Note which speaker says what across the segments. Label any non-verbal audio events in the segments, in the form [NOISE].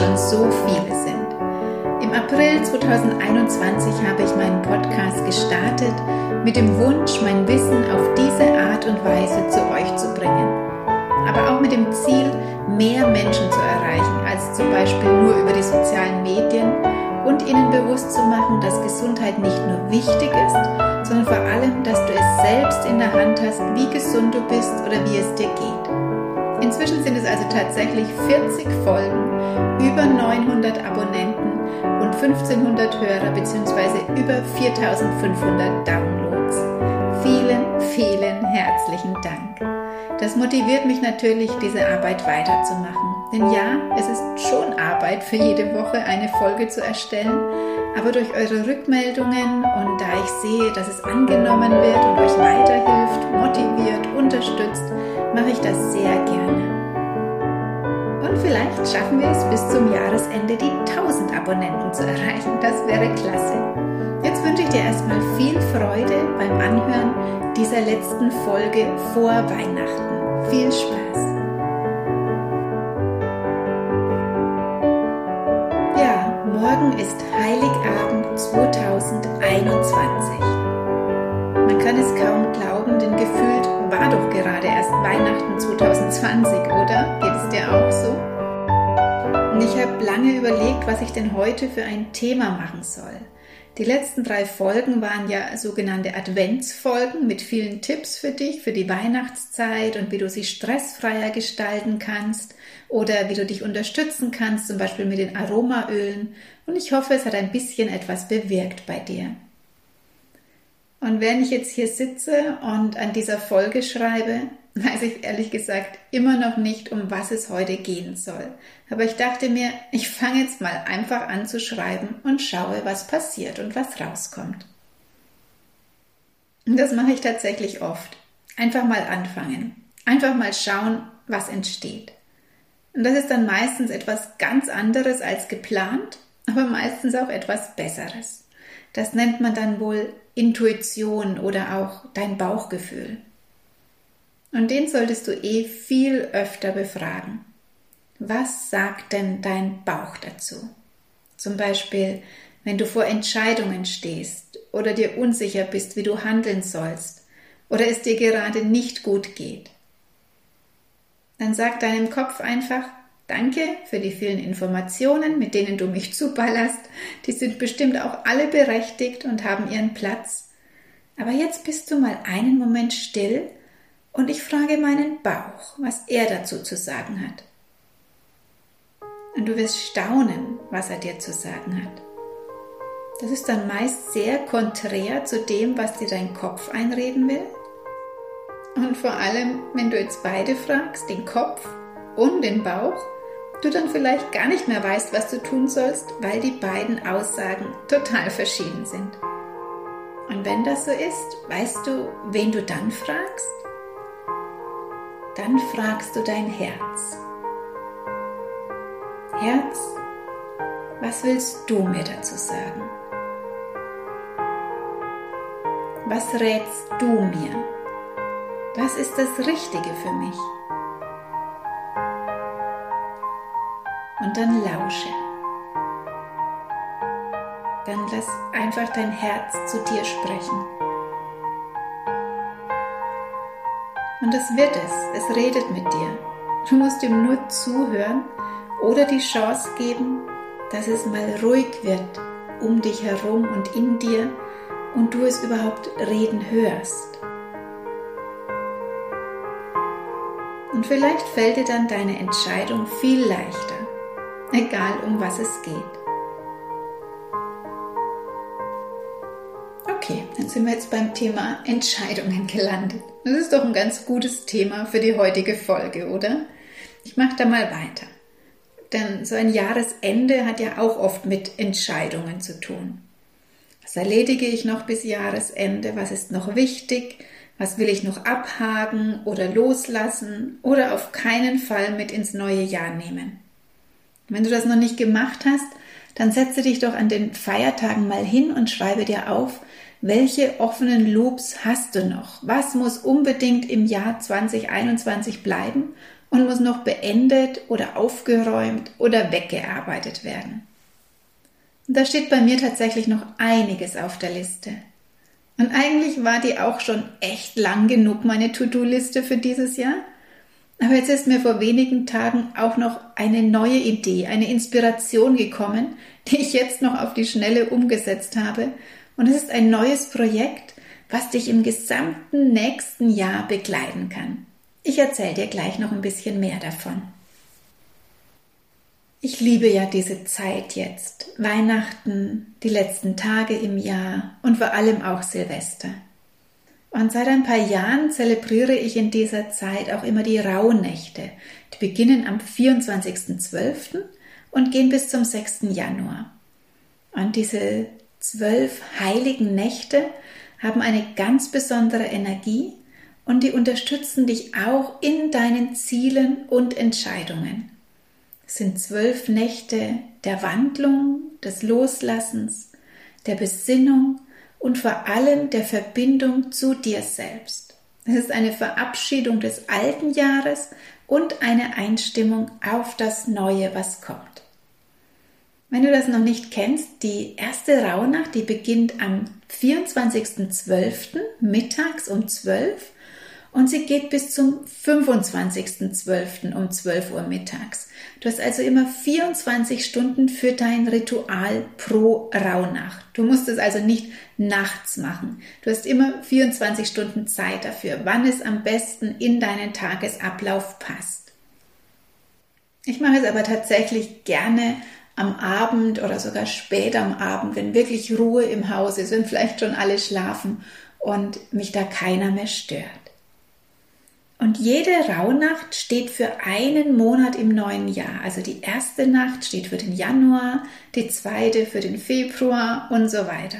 Speaker 1: schon so viele sind. Im April 2021 habe ich meinen Podcast gestartet mit dem Wunsch, mein Wissen auf diese Art und Weise zu euch zu bringen. Aber auch mit dem Ziel, mehr Menschen zu erreichen, als zum Beispiel nur über die sozialen Medien und ihnen bewusst zu machen, dass Gesundheit nicht nur wichtig ist, sondern vor allem, dass du es selbst in der Hand hast, wie gesund du bist oder wie es dir geht. Inzwischen sind es also tatsächlich 40 Folgen, über 900 Abonnenten und 1500 Hörer bzw. über 4500 Downloads. Vielen, vielen herzlichen Dank. Das motiviert mich natürlich, diese Arbeit weiterzumachen. Denn ja, es ist schon Arbeit für jede Woche eine Folge zu erstellen, aber durch eure Rückmeldungen und da ich sehe, dass es angenommen wird und euch weiterhilft, motiviert, unterstützt, mache ich das sehr gerne. Und vielleicht schaffen wir es bis zum Jahresende die 1000 Abonnenten zu erreichen. Das wäre klasse. Jetzt wünsche ich dir erstmal viel Freude beim Anhören dieser letzten Folge vor Weihnachten. Viel Spaß! Gerade erst Weihnachten 2020, oder? Geht es dir auch so? Und ich habe lange überlegt, was ich denn heute für ein Thema machen soll. Die letzten drei Folgen waren ja sogenannte Adventsfolgen mit vielen Tipps für dich, für die Weihnachtszeit und wie du sie stressfreier gestalten kannst oder wie du dich unterstützen kannst, zum Beispiel mit den Aromaölen. Und ich hoffe, es hat ein bisschen etwas bewirkt bei dir. Und wenn ich jetzt hier sitze und an dieser Folge schreibe, weiß ich ehrlich gesagt immer noch nicht, um was es heute gehen soll. Aber ich dachte mir, ich fange jetzt mal einfach an zu schreiben und schaue, was passiert und was rauskommt. Und das mache ich tatsächlich oft. Einfach mal anfangen. Einfach mal schauen, was entsteht. Und das ist dann meistens etwas ganz anderes als geplant, aber meistens auch etwas Besseres. Das nennt man dann wohl Intuition oder auch dein Bauchgefühl. Und den solltest du eh viel öfter befragen. Was sagt denn dein Bauch dazu? Zum Beispiel, wenn du vor Entscheidungen stehst oder dir unsicher bist, wie du handeln sollst oder es dir gerade nicht gut geht. Dann sag deinem Kopf einfach, danke für die vielen Informationen, mit denen du mich zuballerst. Die sind bestimmt auch alle berechtigt und haben ihren Platz. Aber jetzt bist du mal einen Moment still und ich frage meinen Bauch, was er dazu zu sagen hat. Und du wirst staunen, was er dir zu sagen hat. Das ist dann meist sehr konträr zu dem, was dir dein Kopf einreden will. Und vor allem, wenn du jetzt beide fragst, den Kopf und den Bauch, du dann vielleicht gar nicht mehr weißt, was du tun sollst, weil die beiden Aussagen total verschieden sind. Und wenn das so ist, weißt du, wen du dann fragst? dann fragst du dein Herz. Herz, was willst du mir dazu sagen? Was rätst du mir? Was ist das Richtige für mich? Und dann lausche. Dann lass einfach dein Herz zu dir sprechen. Und das wird es. Es redet mit dir. Du musst ihm nur zuhören oder die Chance geben, dass es mal ruhig wird um dich herum und in dir und du es überhaupt reden hörst. Und vielleicht fällt dir dann deine Entscheidung viel leichter, egal um was es geht. Okay, dann sind wir jetzt beim Thema Entscheidungen gelandet. Das ist doch ein ganz gutes Thema für die heutige Folge, oder? Ich mache da mal weiter. Denn so ein Jahresende hat ja auch oft mit Entscheidungen zu tun. Was erledige ich noch bis Jahresende? Was ist noch wichtig? Was will ich noch abhaken oder loslassen oder auf keinen Fall mit ins neue Jahr nehmen? Wenn du das noch nicht gemacht hast, dann setze dich doch an den Feiertagen mal hin und schreibe dir auf, welche offenen Loops hast du noch? Was muss unbedingt im Jahr 2021 bleiben und muss noch beendet oder aufgeräumt oder weggearbeitet werden. Und da steht bei mir tatsächlich noch einiges auf der Liste. Und eigentlich war die auch schon echt lang genug, meine To-Do-Liste für dieses Jahr. Aber jetzt ist mir vor wenigen Tagen auch noch eine neue Idee, eine Inspiration gekommen, die ich jetzt noch auf die Schnelle umgesetzt habe. Und es ist ein neues Projekt, was dich im gesamten nächsten Jahr begleiten kann. Ich erzähle dir gleich noch ein bisschen mehr davon. Ich liebe ja diese Zeit jetzt, Weihnachten, die letzten Tage im Jahr und vor allem auch Silvester. Und seit ein paar Jahren zelebriere ich in dieser Zeit auch immer die Rauhnächte. Die beginnen am 24.12. und gehen bis zum 6. Januar. Und diese zwölf heiligen Nächte haben eine ganz besondere Energie und die unterstützen dich auch in deinen Zielen und Entscheidungen. Es sind zwölf Nächte der Wandlung, des Loslassens, der Besinnung und vor allem der Verbindung zu dir selbst. Es ist eine Verabschiedung des alten Jahres und eine Einstimmung auf das Neue, was kommt. Wenn du das noch nicht kennst, die erste Rauhnacht, die beginnt am 24.12. mittags um 12 und sie geht bis zum 25.12. um 12 Uhr mittags. Du hast also immer 24 Stunden für dein Ritual pro Rauhnacht. Du musst es also nicht nachts machen. Du hast immer 24 Stunden Zeit dafür, wann es am besten in deinen Tagesablauf passt. Ich mache es aber tatsächlich gerne am Abend oder sogar spät am Abend, wenn wirklich Ruhe im Haus ist, wenn vielleicht schon alle schlafen und mich da keiner mehr stört. Und jede Rauhnacht steht für einen Monat im neuen Jahr. Also die erste Nacht steht für den Januar, die zweite für den Februar und so weiter.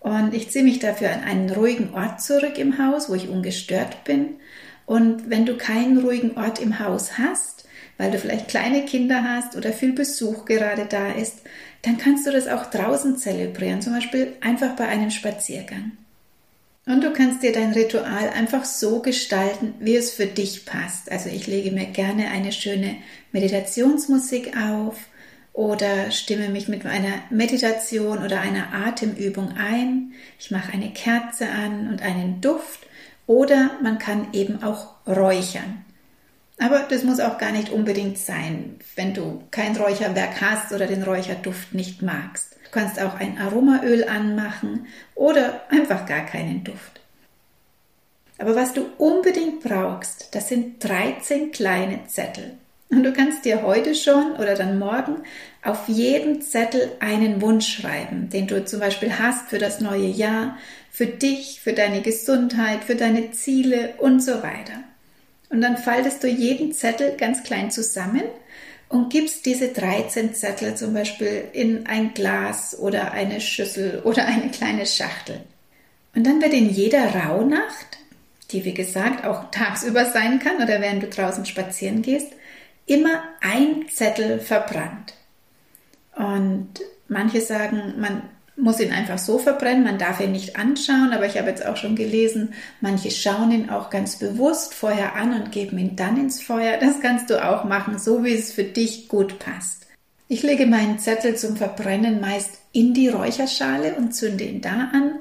Speaker 1: Und ich ziehe mich dafür an einen ruhigen Ort zurück im Haus, wo ich ungestört bin. Und wenn du keinen ruhigen Ort im Haus hast, weil du vielleicht kleine Kinder hast oder viel Besuch gerade da ist, dann kannst du das auch draußen zelebrieren, zum Beispiel einfach bei einem Spaziergang. Und du kannst dir dein Ritual einfach so gestalten, wie es für dich passt. Also ich lege mir gerne eine schöne Meditationsmusik auf oder stimme mich mit einer Meditation oder einer Atemübung ein. Ich mache eine Kerze an und einen Duft oder man kann eben auch räuchern. Aber das muss auch gar nicht unbedingt sein, wenn du kein Räucherwerk hast oder den Räucherduft nicht magst. Kannst auch ein Aromaöl anmachen oder einfach gar keinen Duft. Aber was du unbedingt brauchst, das sind 13 kleine Zettel. Und du kannst dir heute schon oder dann morgen auf jeden Zettel einen Wunsch schreiben, den du zum Beispiel hast für das neue Jahr, für dich, für deine Gesundheit, für deine Ziele und so weiter. Und dann faltest du jeden Zettel ganz klein zusammen und gibst diese 13 Zettel zum Beispiel in ein Glas oder eine Schüssel [LAUGHS] oder eine kleine Schachtel. Und dann wird in jeder Rauhnacht, die wie gesagt auch tagsüber sein kann oder während du draußen spazieren gehst, immer ein Zettel verbrannt. Und manche sagen, man muss ihn einfach so verbrennen, man darf ihn nicht anschauen, aber ich habe jetzt auch schon gelesen, manche schauen ihn auch ganz bewusst vorher an und geben ihn dann ins Feuer. Das kannst du auch machen, so wie es für dich gut passt. Ich lege meinen Zettel zum Verbrennen meist in die Räucherschale und zünde ihn da an.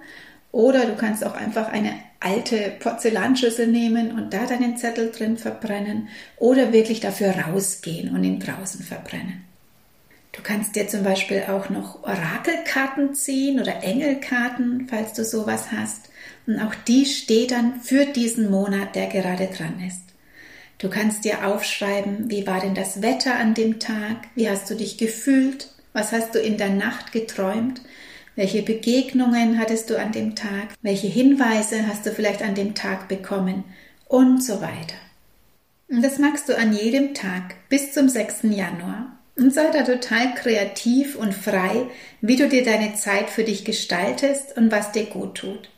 Speaker 1: Oder du kannst auch einfach eine alte Porzellanschüssel nehmen und da deinen Zettel drin verbrennen. Oder wirklich dafür rausgehen und ihn draußen verbrennen. Du kannst dir zum Beispiel auch noch Orakelkarten ziehen oder Engelkarten, falls du sowas hast. Und auch die steht dann für diesen Monat, der gerade dran ist. Du kannst dir aufschreiben, wie war denn das Wetter an dem Tag? Wie hast du dich gefühlt? Was hast du in der Nacht geträumt? Welche Begegnungen hattest du an dem Tag? Welche Hinweise hast du vielleicht an dem Tag bekommen? Und so weiter. Und das machst du an jedem Tag bis zum 6. Januar. Und sei da total kreativ und frei, wie du dir deine Zeit für dich gestaltest und was dir gut tut.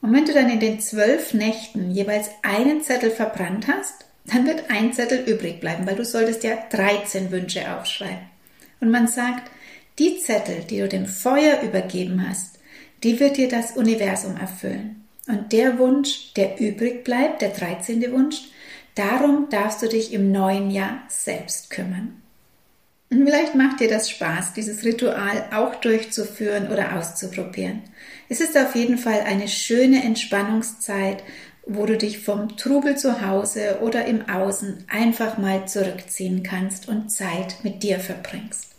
Speaker 1: Und wenn du dann in den zwölf Nächten jeweils einen Zettel verbrannt hast, dann wird ein Zettel übrig bleiben, weil du solltest ja 13 Wünsche aufschreiben. Und man sagt, die Zettel, die du dem Feuer übergeben hast, die wird dir das Universum erfüllen. Und der Wunsch, der übrig bleibt, der 13. Wunsch, Darum darfst du dich im neuen Jahr selbst kümmern. Und vielleicht macht dir das Spaß, dieses Ritual auch durchzuführen oder auszuprobieren. Es ist auf jeden Fall eine schöne Entspannungszeit, wo du dich vom Trubel zu Hause oder im Außen einfach mal zurückziehen kannst und Zeit mit dir verbringst.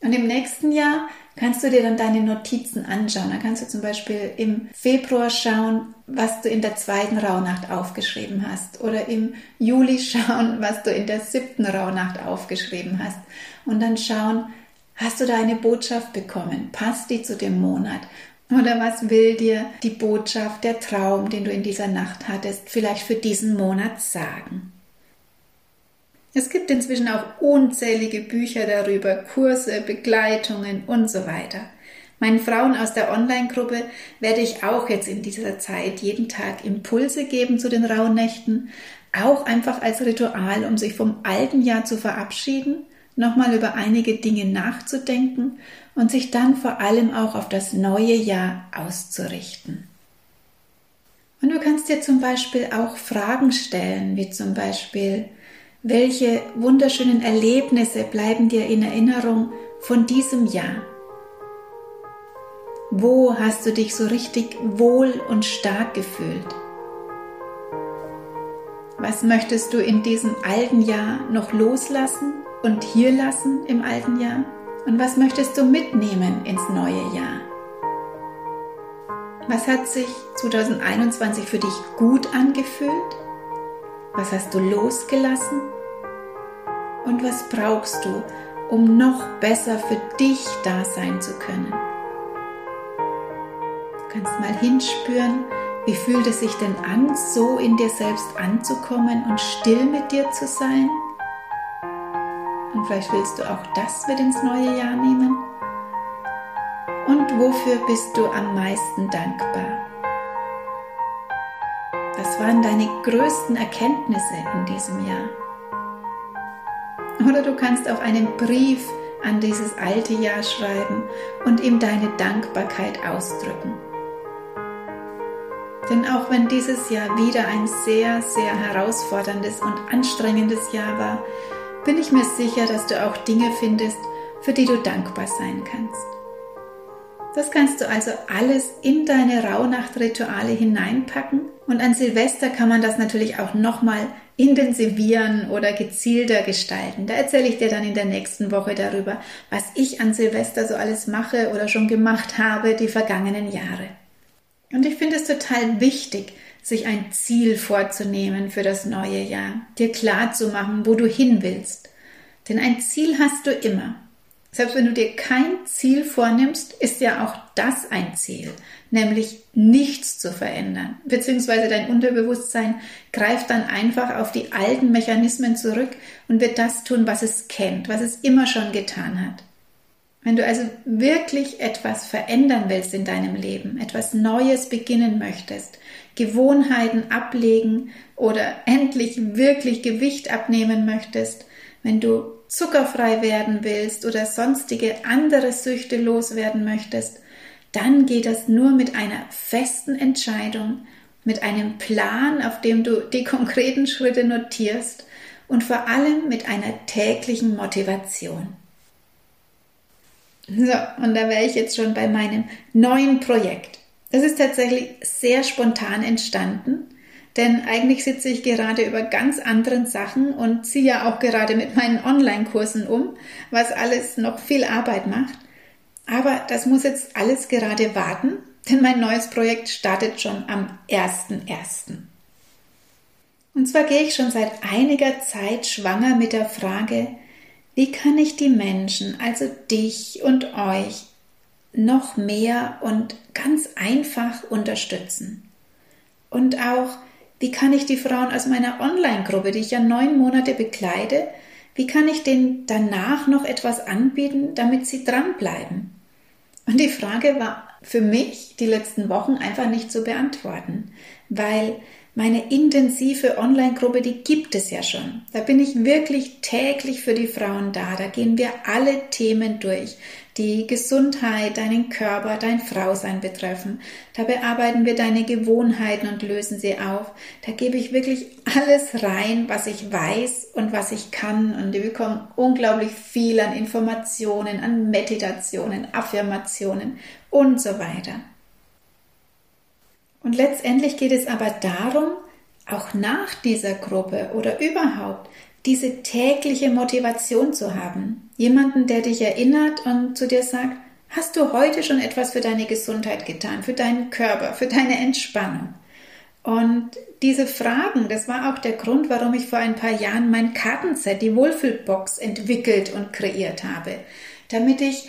Speaker 1: Und im nächsten Jahr kannst du dir dann deine Notizen anschauen. Da kannst du zum Beispiel im Februar schauen, was du in der zweiten Rauhnacht aufgeschrieben hast. Oder im Juli schauen, was du in der siebten Rauhnacht aufgeschrieben hast. Und dann schauen, hast du da eine Botschaft bekommen? Passt die zu dem Monat? Oder was will dir die Botschaft, der Traum, den du in dieser Nacht hattest, vielleicht für diesen Monat sagen? Es gibt inzwischen auch unzählige Bücher darüber, Kurse, Begleitungen und so weiter. Meinen Frauen aus der Online-Gruppe werde ich auch jetzt in dieser Zeit jeden Tag Impulse geben zu den Rauhnächten, auch einfach als Ritual, um sich vom alten Jahr zu verabschieden, nochmal über einige Dinge nachzudenken und sich dann vor allem auch auf das neue Jahr auszurichten. Und du kannst dir zum Beispiel auch Fragen stellen, wie zum Beispiel, welche wunderschönen Erlebnisse bleiben dir in Erinnerung von diesem Jahr? Wo hast du dich so richtig wohl und stark gefühlt? Was möchtest du in diesem alten Jahr noch loslassen und hier lassen im alten Jahr? Und was möchtest du mitnehmen ins neue Jahr? Was hat sich 2021 für dich gut angefühlt? Was hast du losgelassen? Und was brauchst du, um noch besser für dich da sein zu können? Du kannst mal hinspüren, wie fühlt es sich denn an, so in dir selbst anzukommen und still mit dir zu sein? Und vielleicht willst du auch das mit ins neue Jahr nehmen? Und wofür bist du am meisten dankbar? Was waren deine größten Erkenntnisse in diesem Jahr? Oder du kannst auch einen Brief an dieses alte Jahr schreiben und ihm deine Dankbarkeit ausdrücken. Denn auch wenn dieses Jahr wieder ein sehr, sehr herausforderndes und anstrengendes Jahr war, bin ich mir sicher, dass du auch Dinge findest, für die du dankbar sein kannst. Das kannst du also alles in deine Rauhnachtrituale hineinpacken und an Silvester kann man das natürlich auch nochmal intensivieren oder gezielter gestalten. Da erzähle ich dir dann in der nächsten Woche darüber, was ich an Silvester so alles mache oder schon gemacht habe die vergangenen Jahre. Und ich finde es total wichtig, sich ein Ziel vorzunehmen für das neue Jahr, dir klar zu machen, wo du hin willst. Denn ein Ziel hast du immer. Selbst wenn du dir kein Ziel vornimmst, ist ja auch das ein Ziel, nämlich nichts zu verändern. Beziehungsweise dein Unterbewusstsein greift dann einfach auf die alten Mechanismen zurück und wird das tun, was es kennt, was es immer schon getan hat. Wenn du also wirklich etwas verändern willst in deinem Leben, etwas Neues beginnen möchtest, Gewohnheiten ablegen oder endlich wirklich Gewicht abnehmen möchtest, wenn du zuckerfrei werden willst oder sonstige andere Süchte loswerden möchtest, dann geht das nur mit einer festen Entscheidung, mit einem Plan, auf dem du die konkreten Schritte notierst und vor allem mit einer täglichen Motivation. So, und da wäre ich jetzt schon bei meinem neuen Projekt. Das ist tatsächlich sehr spontan entstanden denn eigentlich sitze ich gerade über ganz anderen Sachen und ziehe ja auch gerade mit meinen Online-Kursen um, was alles noch viel Arbeit macht. Aber das muss jetzt alles gerade warten, denn mein neues Projekt startet schon am 1.1. Und zwar gehe ich schon seit einiger Zeit schwanger mit der Frage, wie kann ich die Menschen, also dich und euch, noch mehr und ganz einfach unterstützen? Und auch, wie kann ich die Frauen aus meiner Online-Gruppe, die ich ja neun Monate begleite, wie kann ich denen danach noch etwas anbieten, damit sie dranbleiben? Und die Frage war für mich die letzten Wochen einfach nicht zu beantworten, weil Meine intensive Online-Gruppe, die gibt es ja schon. Da bin ich wirklich täglich für die Frauen da. Da gehen wir alle Themen durch, die Gesundheit, deinen Körper, dein Frausein betreffen. Da bearbeiten wir deine Gewohnheiten und lösen sie auf. Da gebe ich wirklich alles rein, was ich weiß und was ich kann. Und wir bekommen unglaublich viel an Informationen, an Meditationen, Affirmationen und so weiter. Und letztendlich geht es aber darum, auch nach dieser Gruppe oder überhaupt diese tägliche Motivation zu haben. Jemanden, der dich erinnert und zu dir sagt, hast du heute schon etwas für deine Gesundheit getan, für deinen Körper, für deine Entspannung? Und diese Fragen, das war auch der Grund, warum ich vor ein paar Jahren mein Kartenset, die Wohlfühlbox, entwickelt und kreiert habe, damit ich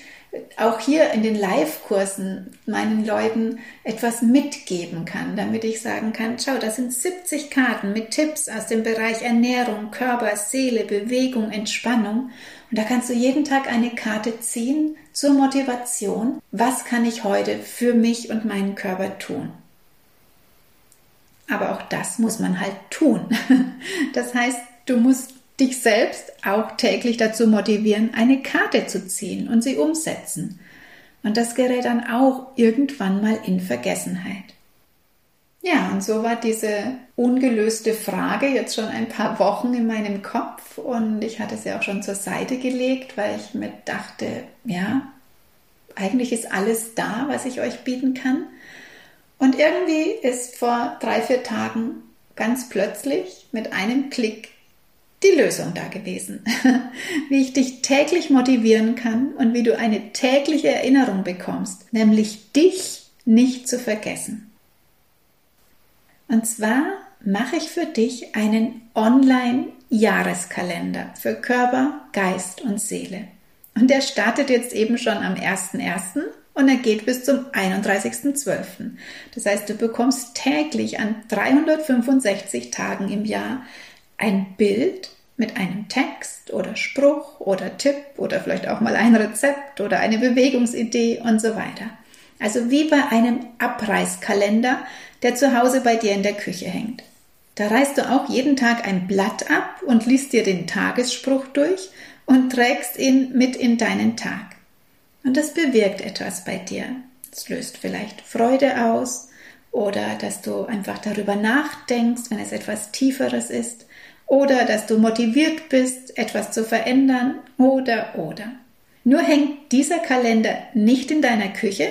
Speaker 1: auch hier in den Live-Kursen meinen Leuten etwas mitgeben kann, damit ich sagen kann, schau, das sind 70 Karten mit Tipps aus dem Bereich Ernährung, Körper, Seele, Bewegung, Entspannung. Und da kannst du jeden Tag eine Karte ziehen zur Motivation. Was kann ich heute für mich und meinen Körper tun? Aber auch das muss man halt tun. [LAUGHS] Das heißt, du musst dich selbst auch täglich dazu motivieren, eine Karte zu ziehen und sie umsetzen. Und das gerät dann auch irgendwann mal in Vergessenheit. Ja, und so war diese ungelöste Frage jetzt schon ein paar Wochen in meinem Kopf und ich hatte sie auch schon zur Seite gelegt, weil ich mir dachte, ja, eigentlich ist alles da, was ich euch bieten kann. Und irgendwie ist vor drei, vier Tagen ganz plötzlich mit einem Klick die Lösung da gewesen. [LAUGHS] wie ich dich täglich motivieren kann und wie du eine tägliche Erinnerung bekommst, nämlich dich nicht zu vergessen. Und zwar mache ich für dich einen Online-Jahreskalender für Körper, Geist und Seele. Und der startet jetzt eben schon am 1.1. und er geht bis zum 31.12. Das heißt, du bekommst täglich an 365 Tagen im Jahr ein Bild mit einem Text oder Spruch oder Tipp oder vielleicht auch mal ein Rezept oder eine Bewegungsidee und so weiter. Also wie bei einem Abreißkalender, der zu Hause bei dir in der Küche hängt. Da reißt du auch jeden Tag ein Blatt ab und liest dir den Tagesspruch durch und trägst ihn mit in deinen Tag. Und das bewirkt etwas bei dir. Es löst vielleicht Freude aus oder dass du einfach darüber nachdenkst, wenn es etwas Tieferes ist oder dass du motiviert bist, etwas zu verändern oder oder. Nur hängt dieser Kalender nicht in deiner Küche,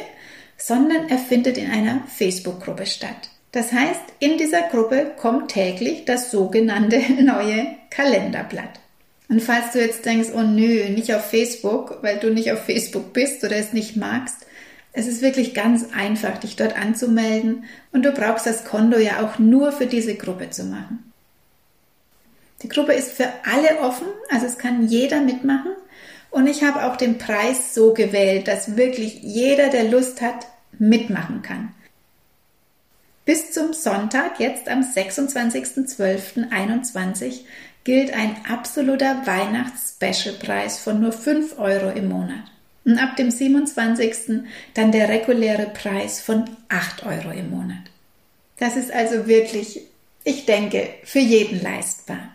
Speaker 1: sondern er findet in einer Facebook-Gruppe statt. Das heißt, in dieser Gruppe kommt täglich das sogenannte [LAUGHS] neue Kalenderblatt. Und falls du jetzt denkst, oh nö, nicht auf Facebook, weil du nicht auf Facebook bist oder es nicht magst, es ist wirklich ganz einfach, dich dort anzumelden und du brauchst das Konto ja auch nur für diese Gruppe zu machen. Die Gruppe ist für alle offen, also es kann jeder mitmachen. Und ich habe auch den Preis so gewählt, dass wirklich jeder, der Lust hat, mitmachen kann. Bis zum Sonntag, jetzt am 26.12.21, gilt ein absoluter Weihnachts-Special-Preis von nur 5 Euro im Monat. Und ab dem 27. dann der reguläre Preis von 8 Euro im Monat. Das ist also wirklich, ich denke, für jeden leistbar.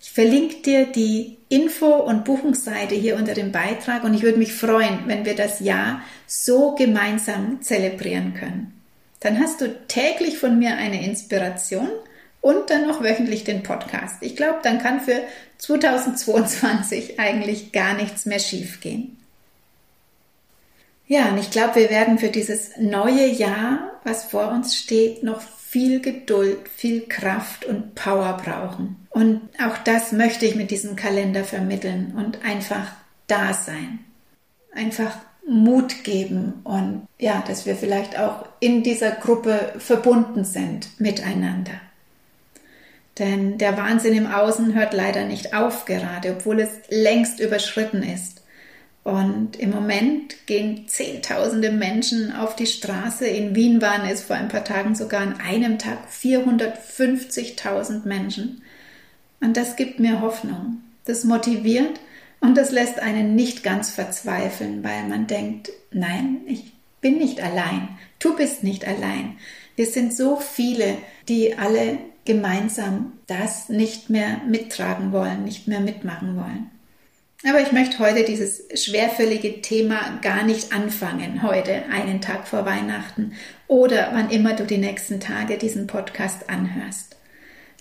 Speaker 1: Ich verlinke dir die Info- und Buchungsseite hier unter dem Beitrag und ich würde mich freuen, wenn wir das Jahr so gemeinsam zelebrieren können. Dann hast du täglich von mir eine Inspiration und dann noch wöchentlich den Podcast. Ich glaube, dann kann für 2022 eigentlich gar nichts mehr schiefgehen. Ja, und ich glaube, wir werden für dieses neue Jahr, was vor uns steht, noch viel Geduld, viel Kraft und Power brauchen. Und auch das möchte ich mit diesem Kalender vermitteln und einfach da sein. Einfach Mut geben und ja, dass wir vielleicht auch in dieser Gruppe verbunden sind miteinander. Denn der Wahnsinn im Außen hört leider nicht auf gerade, obwohl es längst überschritten ist. Und im Moment gehen Zehntausende Menschen auf die Straße. In Wien waren es vor ein paar Tagen sogar an einem Tag 450.000 Menschen. Und das gibt mir Hoffnung. Das motiviert und das lässt einen nicht ganz verzweifeln, weil man denkt, nein, ich bin nicht allein. Du bist nicht allein. Wir sind so viele, die alle gemeinsam das nicht mehr mittragen wollen, nicht mehr mitmachen wollen. Aber ich möchte heute dieses schwerfällige Thema gar nicht anfangen, heute, einen Tag vor Weihnachten oder wann immer du die nächsten Tage diesen Podcast anhörst.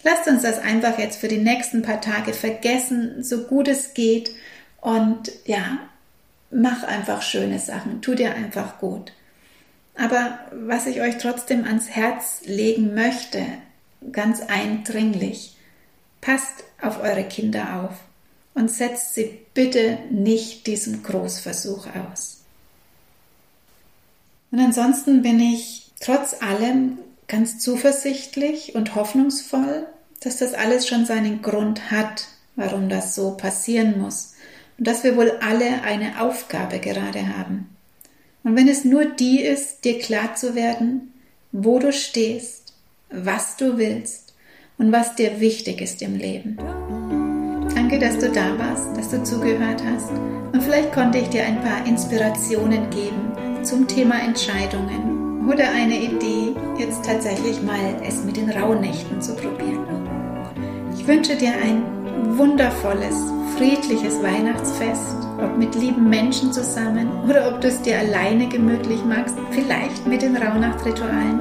Speaker 1: Lasst uns das einfach jetzt für die nächsten paar Tage vergessen, so gut es geht und ja, mach einfach schöne Sachen, tu dir einfach gut. Aber was ich euch trotzdem ans Herz legen möchte, ganz eindringlich, passt auf eure Kinder auf und setzt sie bitte nicht diesem Großversuch aus. Und ansonsten bin ich trotz allem ganz zuversichtlich und hoffnungsvoll, dass das alles schon seinen Grund hat, warum das so passieren muss und dass wir wohl alle eine Aufgabe gerade haben. Und wenn es nur die ist, dir klar zu werden, wo du stehst, was du willst und was dir wichtig ist im Leben. Danke, dass du da warst, dass du zugehört hast. Und vielleicht konnte ich dir ein paar Inspirationen geben zum Thema Entscheidungen oder eine Idee, jetzt tatsächlich mal es mit den Rauhnächten zu probieren. Ich wünsche dir ein wundervolles, friedliches Weihnachtsfest, ob mit lieben Menschen zusammen oder ob du es dir alleine gemütlich magst, vielleicht mit den Rauhnachtritualen.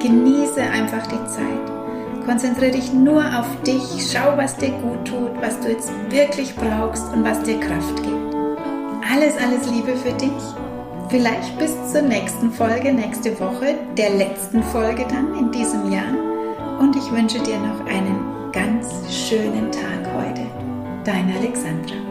Speaker 1: Genieße einfach die Zeit. Konzentriere dich nur auf dich, schau, was dir gut tut, was du jetzt wirklich brauchst und was dir Kraft gibt. Alles, alles Liebe für dich. Vielleicht bis zur nächsten Folge, nächste Woche, der letzten Folge dann in diesem Jahr. Und ich wünsche dir noch einen ganz schönen Tag heute. Deine Alexandra.